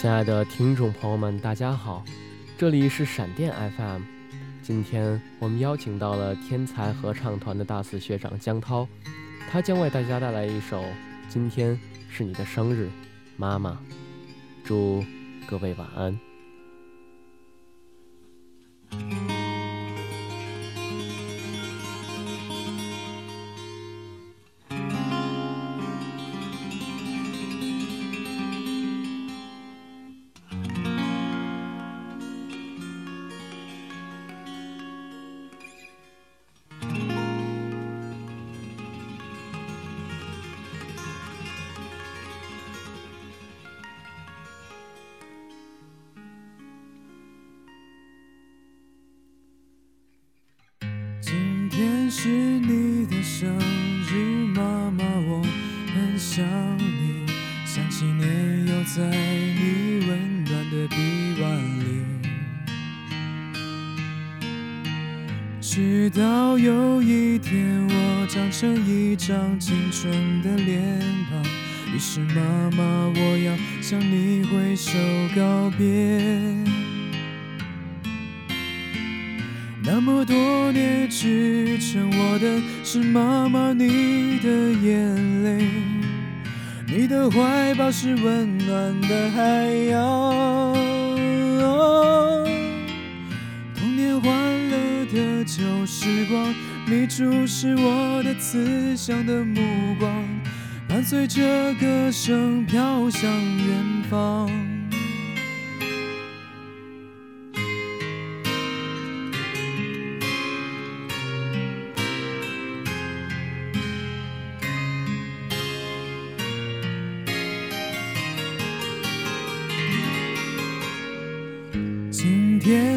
亲爱的听众朋友们，大家好，这里是闪电 FM。今天我们邀请到了天才合唱团的大四学长江涛，他将为大家带来一首《今天是你的生日，妈妈》。祝各位晚安。是你的生日，妈妈，我很想你，想起年幼在你温暖的臂弯里。直到有一天，我长成一张青春的脸庞，于是妈妈，我要向你挥手告别。那么多年，支撑我的是妈妈你的眼泪，你的怀抱是温暖的海洋。童年欢乐的旧时光，你注视我的慈祥的目光，伴随着歌声飘向远方。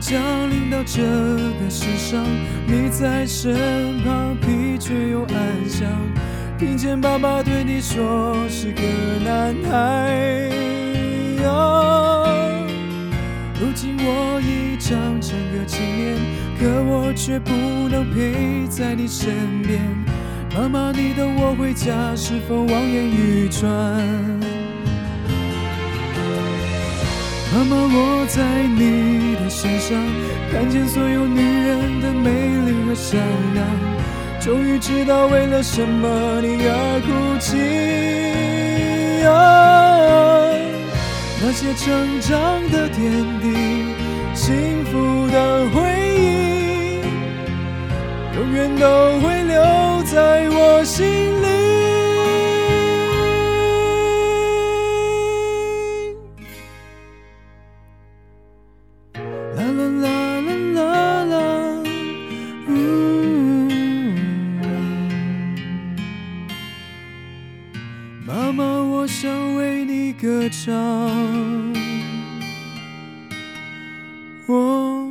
降临到这个世上，你在身旁，疲倦又安详。听见爸爸对你说是个男孩。如今我已长成个青年，可我却不能陪在你身边。妈妈，你等我回家，是否望眼欲穿？妈妈，我在你的身上看见所有女人的美丽和善良，终于知道为了什么你而哭泣。啊那些成长的点滴，幸福的回忆，永远都会留在我心里。妈妈，我想为你歌唱。我。